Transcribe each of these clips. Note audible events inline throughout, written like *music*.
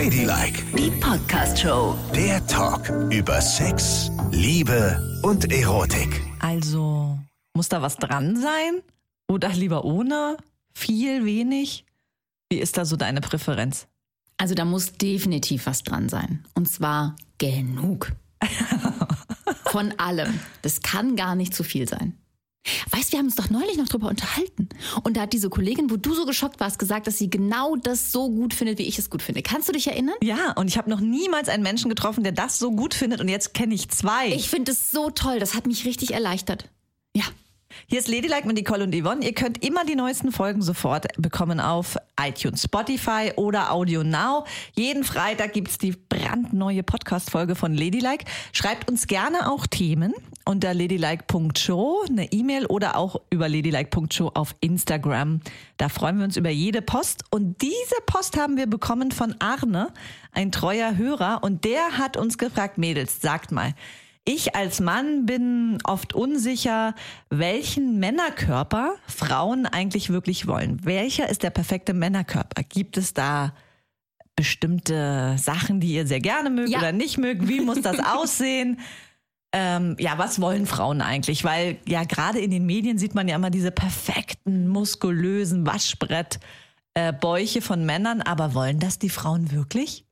Ladylike, Die Podcast-Show. der Talk über Sex, Liebe und Erotik. Also, muss da was dran sein? Oder lieber ohne? Viel, wenig? Wie ist da so deine Präferenz? Also da muss definitiv was dran sein. Und zwar genug. *laughs* Von allem. Das kann gar nicht zu viel sein. Weißt, wir haben uns doch neulich noch drüber unterhalten. Und da hat diese Kollegin, wo du so geschockt warst, gesagt, dass sie genau das so gut findet, wie ich es gut finde. Kannst du dich erinnern? Ja, und ich habe noch niemals einen Menschen getroffen, der das so gut findet. Und jetzt kenne ich zwei. Ich finde es so toll. Das hat mich richtig erleichtert. Ja. Hier ist Ladylike mit Nicole und Yvonne. Ihr könnt immer die neuesten Folgen sofort bekommen auf iTunes, Spotify oder Audio Now. Jeden Freitag gibt's die brandneue Podcast-Folge von Ladylike. Schreibt uns gerne auch Themen unter ladylike.show, eine E-Mail oder auch über ladylike.show auf Instagram. Da freuen wir uns über jede Post. Und diese Post haben wir bekommen von Arne, ein treuer Hörer. Und der hat uns gefragt, Mädels, sagt mal, ich als Mann bin oft unsicher, welchen Männerkörper Frauen eigentlich wirklich wollen. Welcher ist der perfekte Männerkörper? Gibt es da bestimmte Sachen, die ihr sehr gerne mögt Ja. oder nicht mögt? Wie muss das *laughs* aussehen? Ähm, ja, was wollen Frauen eigentlich? Weil ja gerade in den Medien sieht man ja immer diese perfekten, muskulösen Waschbrett äh, von Männern, aber wollen das die Frauen wirklich?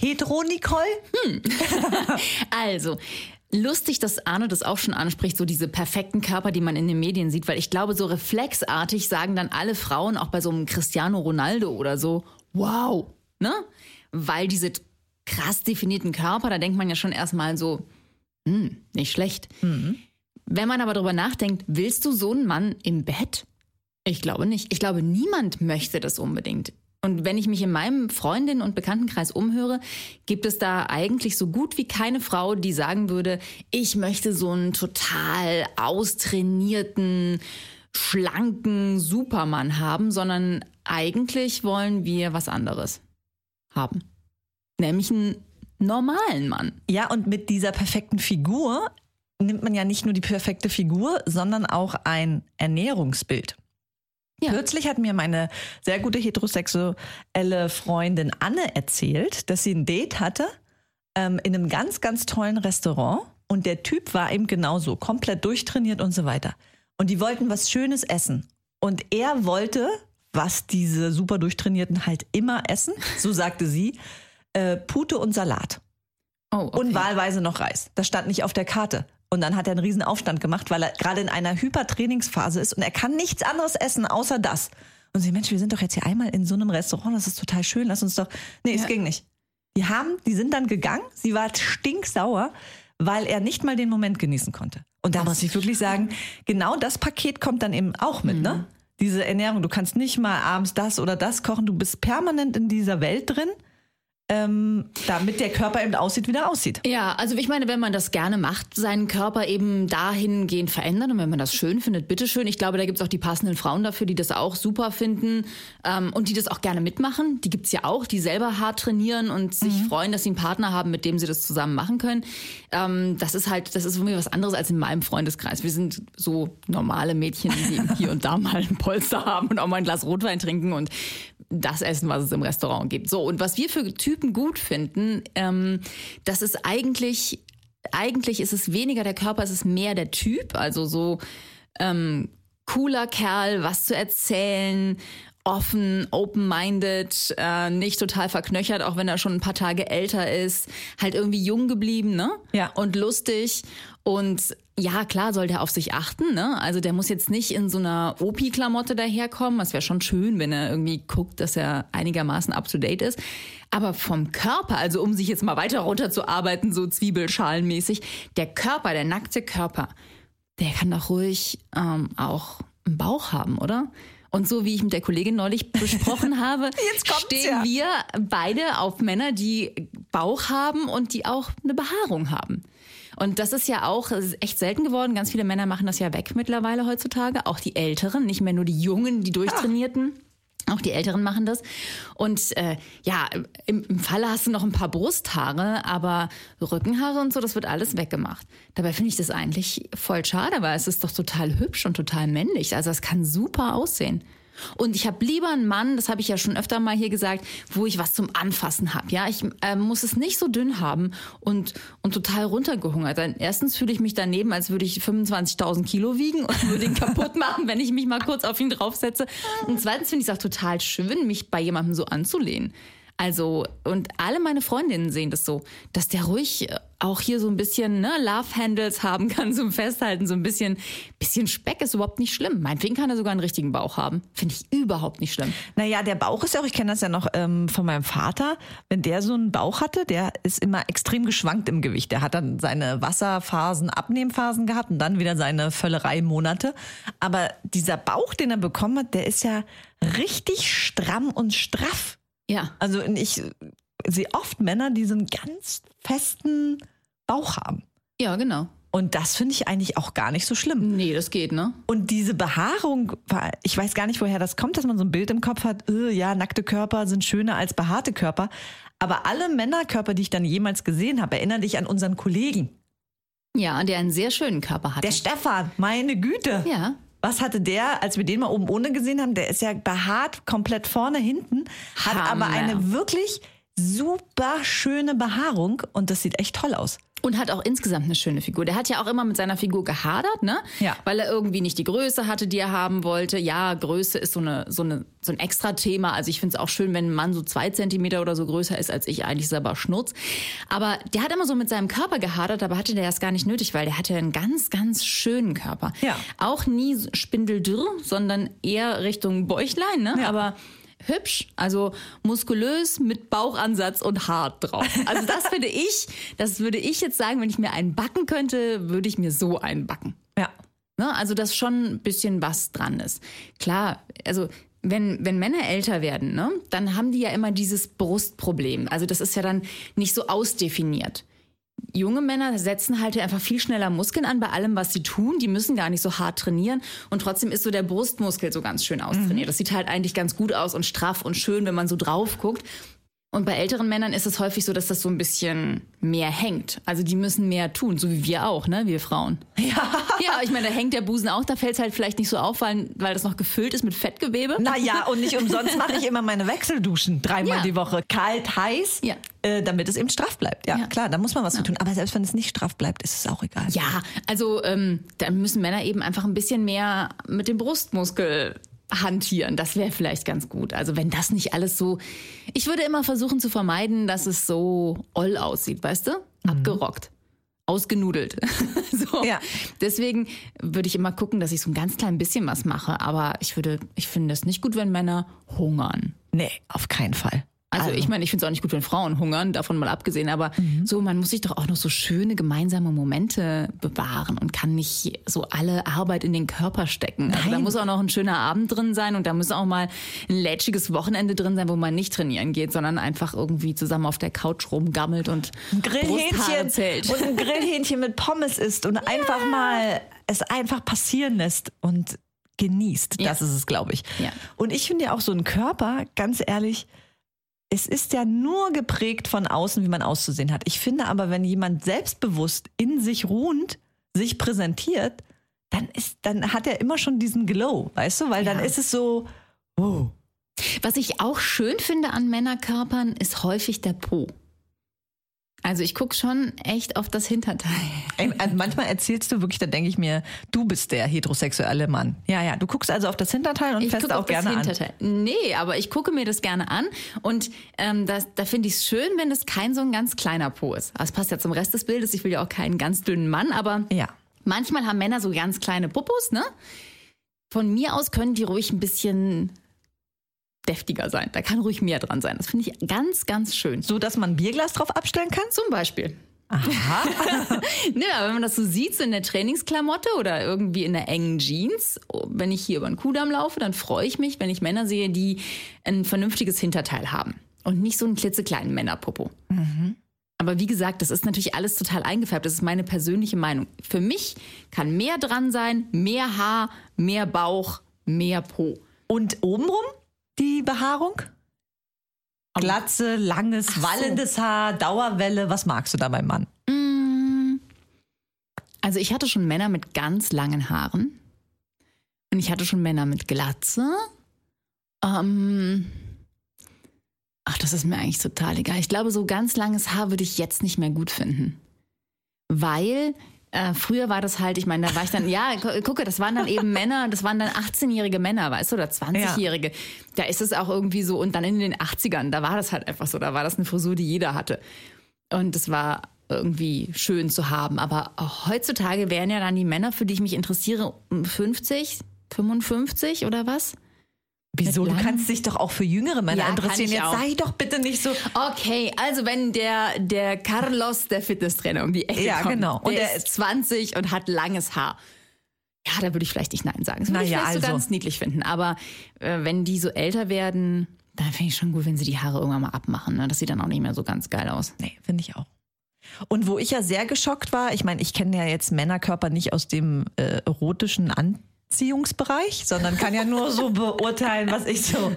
Hetero Nicole? *laughs* Also, lustig, dass Arno das auch schon anspricht, so diese perfekten Körper, die man in den Medien sieht, weil ich glaube, so reflexartig sagen dann alle Frauen, auch bei so einem Cristiano Ronaldo oder so, wow, ne? Weil diese krass definierten Körper, da denkt man ja schon erstmal so, hm, nicht schlecht. Wenn man aber darüber nachdenkt, willst du so einen Mann im Bett? Ich glaube nicht. Ich glaube, niemand möchte das unbedingt. Und wenn ich mich in meinem Freundinnen- und Bekanntenkreis umhöre, gibt es da eigentlich so gut wie keine Frau, die sagen würde, ich möchte so einen total austrainierten, schlanken Supermann haben, sondern eigentlich wollen wir was anderes haben. Nämlich einen normalen Mann. Ja, und mit dieser perfekten Figur nimmt man ja nicht nur die perfekte Figur, sondern auch ein Ernährungsbild. Ja. Kürzlich hat mir meine sehr gute heterosexuelle Freundin Anne erzählt, dass sie ein Date hatte ähm, in einem ganz, ganz tollen Restaurant und der Typ war eben genauso, komplett durchtrainiert und so weiter. Und die wollten was Schönes essen. Und er wollte, was diese super durchtrainierten halt immer essen, so sagte sie, äh, Pute und Salat. Oh, okay. Und wahlweise noch Reis. Das stand nicht auf der Karte. Und dann hat er einen riesen Aufstand gemacht, weil er gerade in einer Hypertrainingsphase ist und er kann nichts anderes essen außer das. Und sie, Mensch, wir sind doch jetzt hier einmal in so einem Restaurant, das ist total schön, lass uns doch. Nee, es Ja. ging nicht. Die haben, die sind dann gegangen, sie war stinksauer, weil er nicht mal den Moment genießen konnte. Und da muss ich wirklich sagen, genau das Paket kommt dann eben auch mit, ne? Diese Ernährung. Du kannst nicht mal abends das oder das kochen, du bist permanent in dieser Welt drin. Ähm, damit der Körper eben aussieht, wie der aussieht. Ja, also ich meine, wenn man das gerne macht, seinen Körper eben dahingehend verändern und wenn man das schön findet, bitteschön. Ich glaube, da gibt's auch die passenden Frauen dafür, die das auch super finden ähm, und die das auch gerne mitmachen. Die gibt's ja auch, die selber hart trainieren und sich freuen, dass sie einen Partner haben, mit dem sie das zusammen machen können. Ähm, das ist halt, das ist irgendwie was anderes als in meinem Freundeskreis. Wir sind so normale Mädchen, die hier und da *laughs* mal ein Polster haben und auch mal ein Glas Rotwein trinken und das essen, was es im Restaurant gibt. So, und was wir für Typen gut finden, ähm, das ist eigentlich, eigentlich ist es weniger der Körper, es ist mehr der Typ. Also so ähm, cooler Kerl, was zu erzählen, offen, open-minded, äh, nicht total verknöchert, auch wenn er schon ein paar Tage älter ist, halt irgendwie jung geblieben, ne? Ja. Und lustig. Und ja, klar soll der auf sich achten, ne? Also der muss jetzt nicht in so einer Opi-Klamotte daherkommen. Es wäre schon schön, wenn er irgendwie guckt, dass er einigermaßen up to date ist. Aber vom Körper, also um sich jetzt mal weiter runterzuarbeiten, so Zwiebelschalenmäßig, der Körper, der nackte Körper, der kann doch ruhig ähm, auch einen Bauch haben, oder? Und so wie ich mit der Kollegin neulich besprochen *laughs* habe, stehen ja. wir beide auf Männer, die Bauch haben und die auch eine Behaarung haben. Und das ist ja auch echt selten geworden. Ganz viele Männer machen das ja weg mittlerweile heutzutage. Auch die Älteren, nicht mehr nur die Jungen, die durchtrainierten. Auch die Älteren machen das. Und äh, ja, im, im Falle hast du noch ein paar Brusthaare, aber Rückenhaare und so, das wird alles weggemacht. Dabei finde ich das eigentlich voll schade, weil es ist doch total hübsch und total männlich. Also es kann super aussehen. Und ich habe lieber einen Mann, das habe ich ja schon öfter mal hier gesagt, wo ich was zum Anfassen habe. Ja, ich äh, muss es nicht so dünn haben und, und total runtergehungert. Dann erstens fühle ich mich daneben, als würde ich 25.000 Kilo wiegen und würde ihn *laughs* kaputt machen, wenn ich mich mal kurz auf ihn draufsetze. Und zweitens finde ich es auch total schön, mich bei jemandem so anzulehnen. Also, und alle meine Freundinnen sehen das so, dass der ruhig äh, auch hier so ein bisschen ne, Love Handles haben kann zum Festhalten, so ein bisschen, bisschen Speck ist überhaupt nicht schlimm. Meinetwegen kann er sogar einen richtigen Bauch haben. Finde ich überhaupt nicht schlimm. Naja, der Bauch ist ja auch, ich kenne das ja noch ähm, von meinem Vater, wenn der so einen Bauch hatte, der ist immer extrem geschwankt im Gewicht. Der hat dann seine Wasserphasen, Abnehmphasen gehabt und dann wieder seine Völlerei-Monate. Aber dieser Bauch, den er bekommen hat, der ist ja richtig stramm und straff. Ja. Also ich sehe oft Männer, die so einen ganz festen Bauch haben. Ja, genau. Und das finde ich eigentlich auch gar nicht so schlimm. Nee, das geht, ne? Und diese Behaarung, ich weiß gar nicht, woher das kommt, dass man so ein Bild im Kopf hat, äh, ja, nackte Körper sind schöner als behaarte Körper. Aber alle Männerkörper, die ich dann jemals gesehen habe, erinnern dich an unseren Kollegen. Ja, der einen sehr schönen Körper hat. Der Stefan, meine Güte. Ja. Was hatte der, als wir den mal oben ohne gesehen haben? Der ist ja behaart, komplett vorne, hinten, hat Hammer. aber eine wirklich super schöne Behaarung und das sieht echt toll aus. Und hat auch insgesamt eine schöne Figur. Der hat ja auch immer mit seiner Figur gehadert, ne? Ja. Weil er irgendwie nicht die Größe hatte, die er haben wollte. Ja, Größe ist so, eine, so, eine, so ein extra Thema. Also ich finde es auch schön, wenn ein Mann so zwei Zentimeter oder so größer ist als ich. Eigentlich ist er aber Schnurz. Aber der hat immer so mit seinem Körper gehadert, aber hatte der das gar nicht nötig, weil der hatte einen ganz, ganz schönen Körper. Ja. Auch nie spindeldürr, sondern eher Richtung Bäuchlein, ne? Ja. Aber hübsch, also muskulös mit Bauchansatz und hart drauf. Also das finde ich, das würde ich jetzt sagen, wenn ich mir einen backen könnte, würde ich mir so einen backen. Ja. Ne? Also dass schon ein bisschen was dran ist. Klar, also wenn, wenn Männer älter werden, ne, dann haben die ja immer dieses Brustproblem. Also das ist ja dann nicht so ausdefiniert. Junge Männer setzen halt einfach viel schneller Muskeln an bei allem, was sie tun. Die müssen gar nicht so hart trainieren. Und trotzdem ist so der Brustmuskel so ganz schön austrainiert. Das sieht halt eigentlich ganz gut aus und straff und schön, wenn man so drauf guckt. Und bei älteren Männern ist es häufig so, dass das so ein bisschen mehr hängt. Also die müssen mehr tun, so wie wir auch, ne, wir Frauen. *laughs* Ja. Ja, ich meine, da hängt der Busen auch, da fällt es halt vielleicht nicht so auf, weil, weil das noch gefüllt ist mit Fettgewebe. Naja, und nicht umsonst mache ich immer meine Wechselduschen dreimal Ja. die Woche. Kalt, heiß, Ja. äh, damit es eben straff bleibt. Ja, Ja. klar, da muss man was zu tun. Aber selbst wenn es nicht straff bleibt, ist es auch egal. Ja, also ähm, da müssen Männer eben einfach ein bisschen mehr mit dem Brustmuskel hantieren. Das wäre vielleicht ganz gut. Also wenn das nicht alles so... Ich würde immer versuchen zu vermeiden, dass es so oll aussieht, weißt du? Abgerockt. Ausgenudelt. *laughs* so. Ja. Deswegen würde ich immer gucken, dass ich so ein ganz klein bisschen was mache. Aber ich würde, ich finde es nicht gut, wenn Männer hungern. Nee, auf keinen Fall. Also, ich meine, ich finde es auch nicht gut, wenn Frauen hungern, davon mal abgesehen, aber so, man muss sich doch auch noch so schöne gemeinsame Momente bewahren und kann nicht so alle Arbeit in den Körper stecken. Also da Nein. muss auch noch ein schöner Abend drin sein und da muss auch mal ein lätschiges Wochenende drin sein, wo man nicht trainieren geht, sondern einfach irgendwie zusammen auf der Couch rumgammelt und Brusthaare Grillhähnchen zählt. und ein Grillhähnchen mit Pommes isst und einfach mal es einfach passieren lässt und genießt. Ja. Das ist es, glaube ich. Ja. Und ich finde ja auch so ein Körper, ganz ehrlich, es ist ja nur geprägt von außen, wie man auszusehen hat. Ich finde aber, wenn jemand selbstbewusst in sich ruhend sich präsentiert, dann ist, dann hat er immer schon diesen Glow, weißt du? Weil dann Ja. ist es so, oh, Was ich auch schön finde an Männerkörpern, ist häufig der Po. Also ich gucke schon echt auf das Hinterteil. Ey, also manchmal erzählst du wirklich, da denke ich mir, du bist der heterosexuelle Mann. Ja, ja, du guckst also auf das Hinterteil und Ich gucke auch gerne an. Hinterteil. Nee, aber ich gucke mir das gerne an und ähm, das, da finde ich es schön, wenn es kein so ein ganz kleiner Po ist. Das passt ja zum Rest des Bildes. Ich will ja auch keinen ganz dünnen Mann, aber Ja. manchmal haben Männer so ganz kleine Popos, ne? Von mir aus können die ruhig ein bisschen deftiger sein. Da kann ruhig mehr dran sein. Das finde ich ganz, ganz schön. So, dass man ein Bierglas drauf abstellen kann? Zum Beispiel. Aha. *laughs* Ne, aber wenn man das so sieht, so in der Trainingsklamotte oder irgendwie in der engen Jeans, oh, wenn ich hier über den Kudamm laufe, dann freue ich mich, wenn ich Männer sehe, die ein vernünftiges Hinterteil haben und nicht so einen klitzekleinen Männerpopo. Aber wie gesagt, das ist natürlich alles total eingefärbt. Das ist meine persönliche Meinung. Für mich kann mehr dran sein, mehr Haar, mehr Bauch, mehr Po. Und obenrum die Behaarung? Glatze, langes, so. wallendes Haar, Dauerwelle. Was magst du da beim Mann? Also ich hatte schon Männer mit ganz langen Haaren und ich hatte schon Männer mit Glatze Ähm, ach, das ist mir eigentlich total egal. Ich glaube, so ganz langes Haar würde ich jetzt nicht mehr gut finden. Weil äh, früher war das halt, ich meine, da war ich dann, ja, gu- gucke, das waren dann eben Männer, das waren dann 18-jährige Männer, weißt du, oder 20-jährige. Da ist es auch irgendwie so, und dann in den 80ern, da war das halt einfach so, da war das eine Frisur, die jeder hatte. Und es war irgendwie schön zu haben. Aber auch heutzutage wären ja dann die Männer, für die ich mich interessiere, um 50, 55 oder was? Wieso? Du kannst dich doch auch für jüngere Männer Ja, interessieren. Jetzt auch. sei doch bitte nicht so. Okay, also wenn der, der Carlos, der Fitnesstrainer, um die Ecke Ja, kommt, genau. und der der ist 20 und hat langes Haar. Ja, da würde ich vielleicht nicht Nein sagen. Das würde Na ich ja, vielleicht so also. ganz niedlich finden. Aber äh, wenn die so älter werden, dann finde ich schon gut, wenn sie die Haare irgendwann mal abmachen. Ne? Das sieht dann auch nicht mehr so ganz geil aus. Nee, finde ich auch. Und wo ich ja sehr geschockt war, ich meine, ich kenne ja jetzt Männerkörper nicht aus dem äh, erotischen Anziehungsbereich, sondern kann ja nur so beurteilen, was ich so,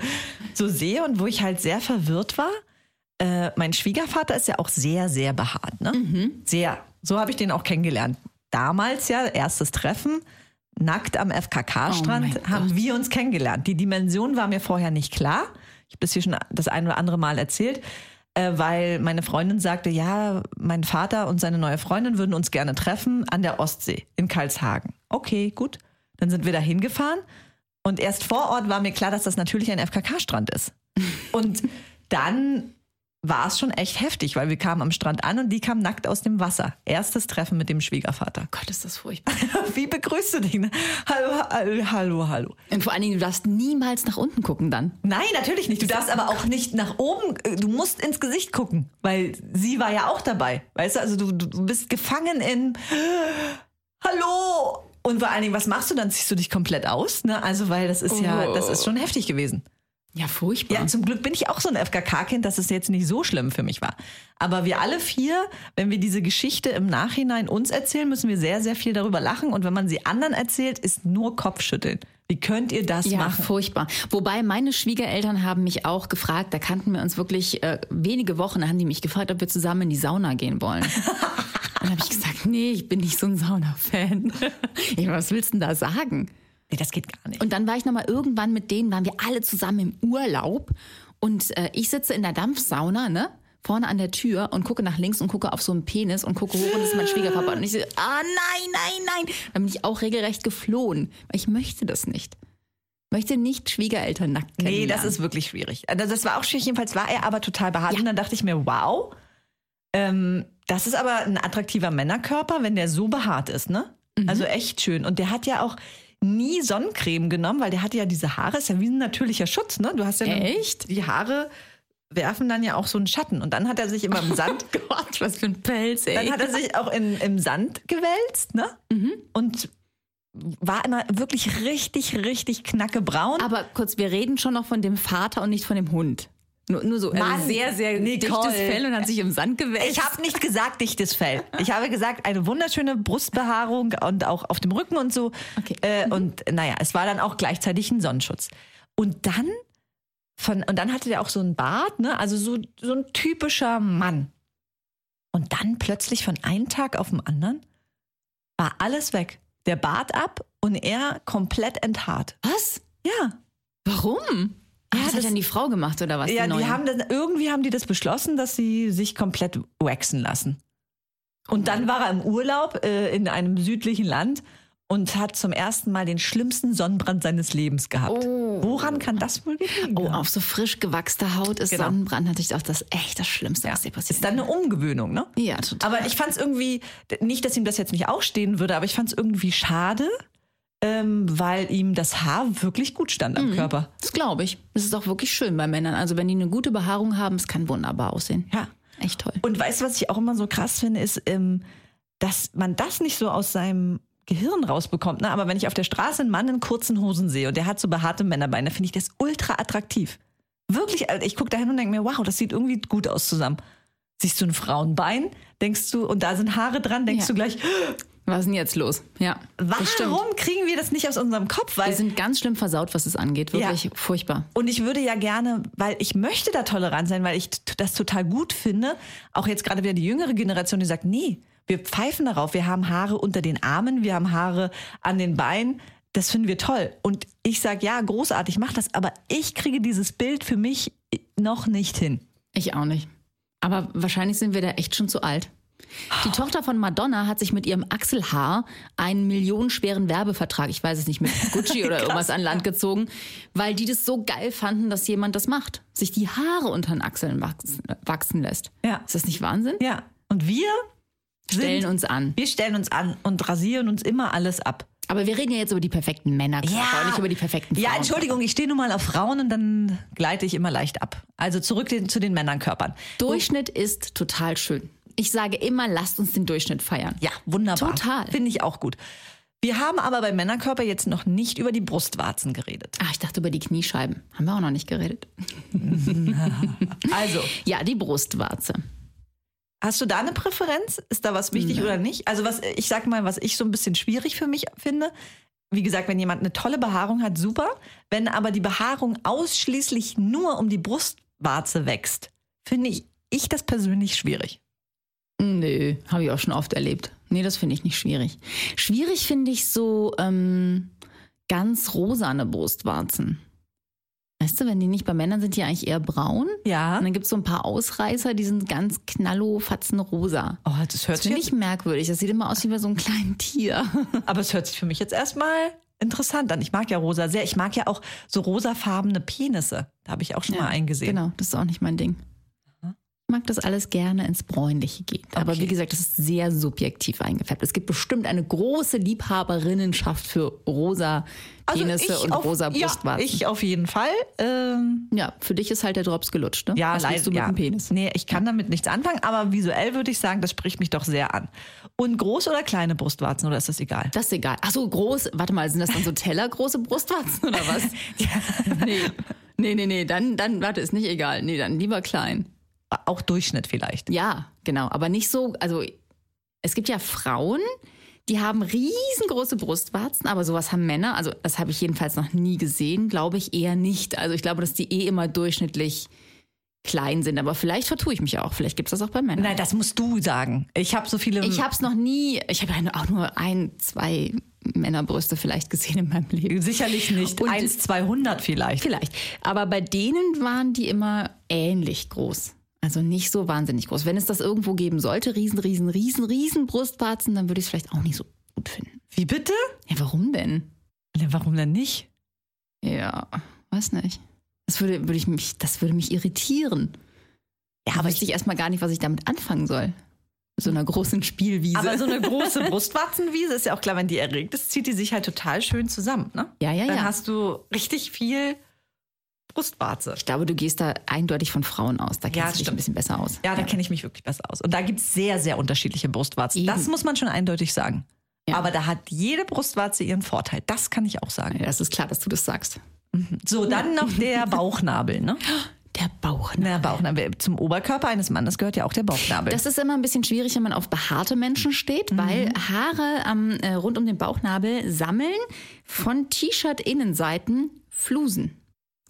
so sehe und wo ich halt sehr verwirrt war. Äh, mein Schwiegervater ist ja auch sehr, sehr behaart, ne? Sehr. So habe ich den auch kennengelernt. Damals ja, erstes Treffen, nackt am Oh FKK-Strand, mein haben wir uns kennengelernt. Die Dimension war mir vorher nicht klar. Ich habe das hier schon das ein oder andere Mal erzählt, äh, weil meine Freundin sagte, ja, mein Vater und seine neue Freundin würden uns gerne treffen an der Ostsee in Karlshagen. Okay, gut. Dann sind wir da hingefahren und erst vor Ort war mir klar, dass das natürlich ein FKK-Strand ist. *laughs* Und dann war es schon echt heftig, weil wir kamen am Strand an und die kam nackt aus dem Wasser. Erstes Treffen mit dem Schwiegervater. Gott, ist das furchtbar. *laughs* Wie begrüßt du dich? ne? Hallo, hallo, hallo, hallo. Und vor allen Dingen, du darfst niemals nach unten gucken dann. Nein, natürlich nicht. Du darfst aber auch nicht nach oben. äh, Du musst ins Gesicht gucken, weil sie war ja auch dabei. Weißt du, also du du bist gefangen in *gasps* Hallo. Und vor allen Dingen, was machst du? Dann ziehst du dich komplett aus, ne? Also, weil das ist ja, das ist schon heftig gewesen. Ja, furchtbar. Ja, zum Glück bin ich auch so ein FKK-Kind, dass es jetzt nicht so schlimm für mich war. Aber wir alle vier, wenn wir diese Geschichte im Nachhinein uns erzählen, müssen wir sehr, sehr viel darüber lachen. Und wenn man sie anderen erzählt, ist nur Kopfschütteln. Wie könnt ihr das Ja, machen? furchtbar. Wobei meine Schwiegereltern haben mich auch gefragt, da kannten wir uns wirklich äh, wenige Wochen, da haben die mich gefragt, ob wir zusammen in die Sauna gehen wollen. *laughs* Dann habe ich gesagt, nee, ich bin nicht so ein Sauna-Fan. *laughs* Ich, was willst du denn da sagen? Nee, das geht gar nicht. Und dann war ich nochmal irgendwann mit denen, waren wir alle zusammen im Urlaub und äh, ich sitze in der Dampfsauna, ne? Vorne an der Tür und gucke nach links und gucke auf so einen Penis und gucke hoch und das ist mein Schwiegerpapa. Und ich so, ah nein, nein, nein. Dann bin ich auch regelrecht geflohen, weil ich möchte das nicht. Ich möchte nicht Schwiegereltern nackt Nee, kennenlernen. das ist wirklich schwierig. Also das war auch schwierig. Jedenfalls war er aber total behaart. Ja. Und dann dachte ich mir, wow, ähm, das ist aber ein attraktiver Männerkörper, wenn der so behaart ist, ne? Mhm. Also echt schön. Und der hat ja auch nie Sonnencreme genommen, weil der hatte ja diese Haare, ist ja wie ein natürlicher Schutz, ne? Du hast ja Echt? die Haare werfen dann ja auch so einen Schatten. Und dann hat er sich immer im *laughs* Sand, Gott, was für ein Pelz, ey. dann hat er sich auch in, im Sand gewälzt, ne? Mhm. Und war immer wirklich richtig, richtig knackebraun. Aber kurz, wir reden schon noch von dem Vater und nicht von dem Hund. Nur, nur so Mann, ein sehr, sehr Nicole. dichtes Fell und hat sich im Sand gewälzt. Ich habe nicht gesagt dichtes Fell. Ich habe gesagt, eine wunderschöne Brustbehaarung und auch auf dem Rücken und so. Okay. Äh, und naja, es war dann auch gleichzeitig ein Sonnenschutz. Und dann von, und dann hatte der auch so einen Bart, ne? Also so, so ein typischer Mann. Und dann plötzlich von einem Tag auf den anderen war alles weg. Der Bart ab und er komplett enthaart. Was? Ja. Warum? Ja, das das- hat dann die Frau gemacht oder was? Ja, die, die haben das, irgendwie haben die das beschlossen, dass sie sich komplett waxen lassen. Und dann war er im Urlaub äh, in einem südlichen Land und hat zum ersten Mal den schlimmsten Sonnenbrand seines Lebens gehabt. Oh. Woran kann das wohl liegen? Oh, auf so frisch gewachster Haut ist Genau. Sonnenbrand natürlich auch das echt das Schlimmste, was dir passiert. ist dann eine Umgewöhnung, ne? ja, total. Aber ich fand es irgendwie, nicht, dass ihm das jetzt nicht ausstehen würde, aber ich fand es irgendwie schade, ähm, weil ihm das Haar wirklich gut stand Mhm. am Körper. das glaube ich. Das ist auch wirklich schön bei Männern. Also wenn die eine gute Behaarung haben, es kann wunderbar aussehen. Ja. Echt toll. Und weißt du, was ich auch immer so krass finde, ist, ähm, dass man das nicht so aus seinem Gehirn rausbekommt. Ne? Aber wenn ich auf der Straße einen Mann in kurzen Hosen sehe und der hat so behaarte Männerbeine, finde ich das ultra attraktiv. Wirklich, also ich gucke da hin und denke mir, wow, das sieht irgendwie gut aus zusammen. Siehst du ein Frauenbein, denkst du, und da sind Haare dran, denkst Ja. du gleich, Was ist denn jetzt los? Ja. warum kriegen wir das nicht aus unserem Kopf? Weil Wir sind ganz schlimm versaut, was es angeht. Wirklich furchtbar. Und ich würde ja gerne, weil ich möchte da tolerant sein, weil ich das total gut finde, auch jetzt gerade wieder die jüngere Generation, die sagt, nee, wir pfeifen darauf, wir haben Haare unter den Armen, wir haben Haare an den Beinen, das finden wir toll. Und ich sage, ja, großartig, mach das, aber ich kriege dieses Bild für mich noch nicht hin. Ich auch nicht. Aber wahrscheinlich sind wir da echt schon zu alt. Die Tochter von Madonna hat sich mit ihrem Achselhaar einen millionenschweren Werbevertrag, ich weiß es nicht, mit *laughs* Gucci oder irgendwas an Land gezogen, weil die das so geil fanden, dass jemand das macht. Sich die Haare unter den Achseln wachsen, wachsen lässt. Ja. Ist das nicht Wahnsinn? Ja. Und wir Stellen sind, uns an. wir stellen uns an und rasieren uns immer alles ab. Aber wir reden ja jetzt über die perfekten Männerkörper, nicht über die perfekten Frauen. Ja, Entschuldigung, ich stehe nun mal auf Frauen und dann gleite ich immer leicht ab. Also zurück den, zu den Männerkörpern. Durchschnitt ist total schön. Ich sage immer, lasst uns den Durchschnitt feiern. Ja, wunderbar. Total. Finde ich auch gut. Wir haben aber beim Männerkörper jetzt noch nicht über die Brustwarzen geredet. Ah, ich dachte über die Kniescheiben. Haben wir auch noch nicht geredet. *laughs* Also, Ja, die Brustwarze. hast du da eine Präferenz? Ist da was wichtig oder nicht? Also, was ich sag mal, was ich so ein bisschen schwierig für mich finde, wie gesagt, wenn jemand eine tolle Behaarung hat, super. Wenn aber die Behaarung ausschließlich nur um die Brustwarze wächst, finde ich, ich das persönlich schwierig. Nö, habe ich auch schon oft erlebt. Nee, das finde ich nicht schwierig. Schwierig finde ich so ähm, ganz rosane Brustwarzen. Weißt du, wenn die nicht bei Männern sind, die eigentlich eher braun. Ja. Und dann gibt es so ein paar Ausreißer, die sind ganz knallo, fatzenrosa. Oh, das hört Das sich finde ich merkwürdig. Das sieht immer aus wie bei so einem kleinen Tier. *laughs* aber es hört sich für mich jetzt erstmal interessant an. Ich mag ja rosa sehr. Ich mag ja auch so rosafarbene Penisse. Da habe ich auch schon mal eingesehen. Genau, das ist auch nicht mein Ding. Mag das alles gerne ins Bräunliche gehen. Aber Okay. wie gesagt, das ist sehr subjektiv eingefärbt. Es gibt bestimmt eine große Liebhaberinnenschaft für rosa Penisse und Also auf, rosa ja, Brustwarzen. ich auf jeden Fall. Ähm, Ja, für dich ist halt der Drops gelutscht, ne? ja, Was leider. du mit ja. dem Penis? Nee, ich kann damit nichts anfangen, aber visuell würde ich sagen, das spricht mich doch sehr an. Und große oder kleine Brustwarzen oder ist das egal? Das ist egal. Ach so, groß. Warte mal, sind das dann so tellergroße Brustwarzen oder was? *laughs* Nee. Nee, nee, nee, dann, dann, warte, ist nicht egal. Nee, dann lieber klein. Auch Durchschnitt vielleicht. Ja, genau. Aber nicht so, also es gibt ja Frauen, die haben riesengroße Brustwarzen, aber sowas haben Männer. Also das habe ich jedenfalls noch nie gesehen, glaube ich eher nicht. Also ich glaube, dass die eh immer durchschnittlich klein sind. Aber vielleicht vertue ich mich auch. Vielleicht gibt es das auch bei Männern. Nein, das musst du sagen. Ich habe so viele. Ich habe es noch nie, ich habe ja auch nur ein, zwei Männerbrüste vielleicht gesehen in meinem Leben. sicherlich nicht. Und- 1, 200 vielleicht. Vielleicht. Aber bei denen waren die immer ähnlich groß. Also nicht so wahnsinnig groß. Wenn es das irgendwo geben sollte, riesen, riesen, riesen, riesen Brustwarzen, dann würde ich es vielleicht auch nicht so gut finden. Wie bitte? Ja, warum denn? Ne, Warum denn nicht? Ja, weiß nicht. Das würde, würde ich mich, das würde mich irritieren. Ja, aber ich wüsste ich erstmal gar nicht, was ich damit anfangen soll. So einer großen Spielwiese. Aber so eine große *laughs* Brustwarzenwiese ist ja auch klar, wenn die erregt ist, zieht die sich halt total schön zusammen. Ne? Ja, ja, Dann ja. hast du richtig viel Brustwarze. ich glaube, du gehst da eindeutig von Frauen aus. Da kennst Ja, du dich stimmt. ein bisschen besser aus. Ja, da kenne ich mich wirklich besser aus. Und da gibt es sehr, sehr unterschiedliche Brustwarzen. Eben. Das muss man schon eindeutig sagen. Ja. Aber da hat jede Brustwarze ihren Vorteil. Das kann ich auch sagen. Ja, das ist klar, dass du das sagst. So, dann noch der *laughs* Bauchnabel. Ne? Der Bauch. Der Bauchnabel. Zum Oberkörper eines Mannes gehört ja auch der Bauchnabel. Das ist immer ein bisschen schwierig, wenn man auf behaarte Menschen steht, Mhm. weil Haare am, äh, rund um den Bauchnabel sammeln von T-Shirt-Innenseiten Flusen.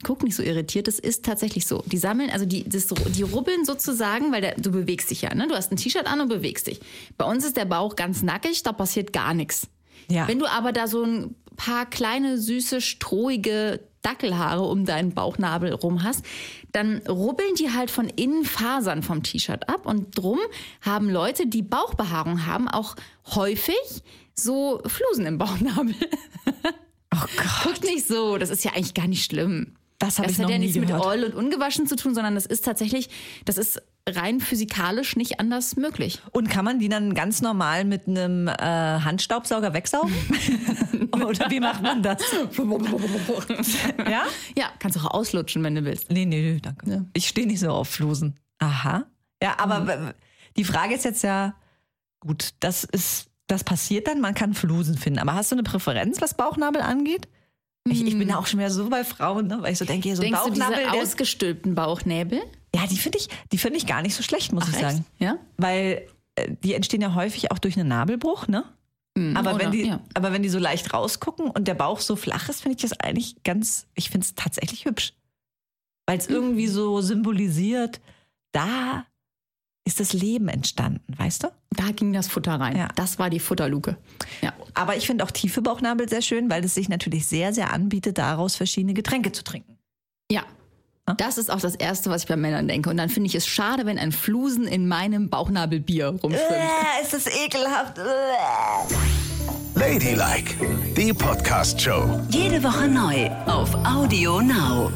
Guck nicht so irritiert, das ist tatsächlich so. Die sammeln, also die, das, die rubbeln sozusagen, weil der, du bewegst dich ja, ne? Du hast ein T-Shirt an und bewegst dich. Bei uns ist der Bauch ganz nackig, da passiert gar nichts. Ja. Wenn du aber da so ein paar kleine, süße, strohige Dackelhaare um deinen Bauchnabel rum hast, dann rubbeln die halt von innen Fasern vom T-Shirt ab. Und drum haben Leute, die Bauchbehaarung haben, auch häufig so Flusen im Bauchnabel. oh Gott. Guck nicht so, das ist ja eigentlich gar nicht schlimm. Das habe ich hat noch ja nie nichts mit gehört. Oll und ungewaschen zu tun, sondern das ist tatsächlich, das ist rein physikalisch nicht anders möglich. Und kann man die dann ganz normal mit einem äh, Handstaubsauger wegsaugen? *laughs* Oder wie macht man das? *laughs* ja? Ja, kannst auch auslutschen, wenn du willst. Nee, nee, nee, danke. Ich stehe nicht so auf Flusen. Aha. Ja, aber w- die Frage ist jetzt ja, gut, das ist, das passiert dann, man kann Flusen finden. Aber hast du eine Präferenz, was Bauchnabel angeht? Ich, ich bin auch schon wieder so bei Frauen, ne, weil ich so denke, so ein Denkst du, Bauchnabel, diese der, ausgestülpten Bauchnäbel? ja, die finde ich, die finde ich gar nicht so schlecht, muss ich echt? sagen. Ja? Weil äh, die entstehen ja häufig auch durch einen Nabelbruch, ne? Aber oder- wenn die, ja. aber wenn die so leicht rausgucken und der Bauch so flach ist, finde ich das eigentlich ganz, ich finde es tatsächlich hübsch. Weil es irgendwie so symbolisiert, da ist das Leben entstanden, weißt du? Da ging das Futter rein. Ja. Das war die Futterluke. Ja. Aber ich finde auch tiefe Bauchnabel sehr schön, weil es sich natürlich sehr, sehr anbietet, daraus verschiedene Getränke zu trinken. Ja. Das ist auch das Erste, was ich bei Männern denke. Und dann finde ich es schade, wenn ein Flusen in meinem Bauchnabelbier rumschwimmt. Äh, ist das ekelhaft. Ladylike, die Podcast-Show. Jede Woche neu auf Audio Now.